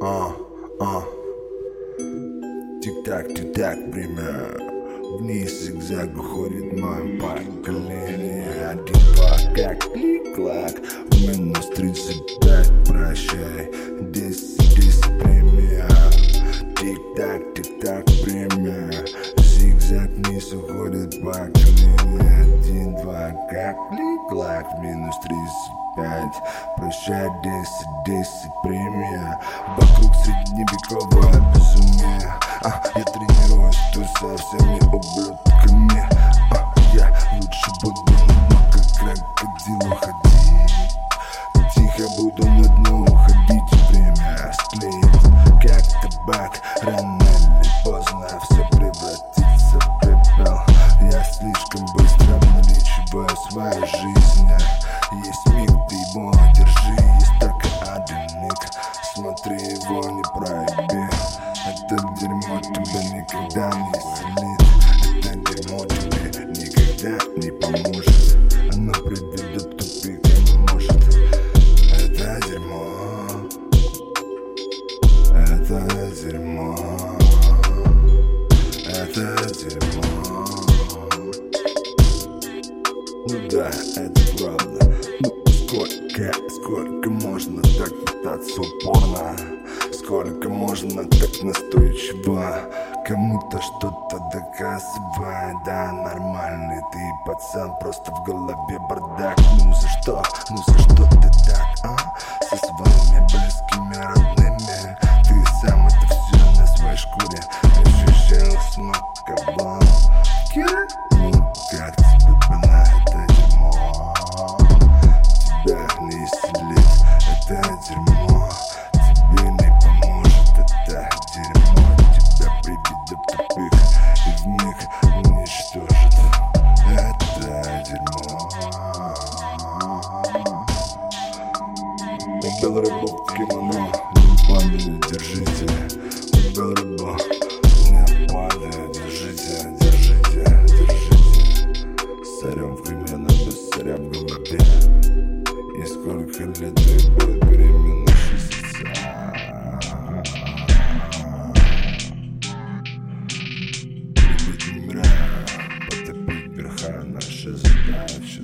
а, а. Тик-так, тик-так, время. Вниз зигзаг уходит мое поколение Один как клик-клак. Минус 35, прощай вниз уходит поколение Один, два, как клик-клак Минус 35 Прощай, десять, десять, премия. Вокруг средневековое безумие а, Я тренируюсь тут со всеми ублюдками а, Я лучше буду много крокодил уходить Тихо буду на дно уходить Время склеит, как табак Рано или поздно все обналичиваю свою жизнь Есть миг, ты его держи. Есть только один миг. Смотри его, не проеби Это дерьмо тебя никогда не исцелит Это дерьмо тебе никогда не поможет. Оно приведет тупик, не может Это дерьмо. Это дерьмо. Это дерьмо это правда. Ну сколько, сколько можно так пытаться упорно? Сколько можно так настойчиво? Кому-то что-то доказывая Да, нормальный ты пацан Просто в голове бардак. Ну за что, ну за что ты так, а? Со своими близкими родными. Ты сам это все на своей шкуре. Ощущал, смаковал Ну, Купил рыбу кимоно, не падает, держите. Купил рыбу, не падает, держите, держите, держите. Сорем в гриме, но без соря в голове И сколько лет ей будет беременна Любить мира, потопить верха, наша задача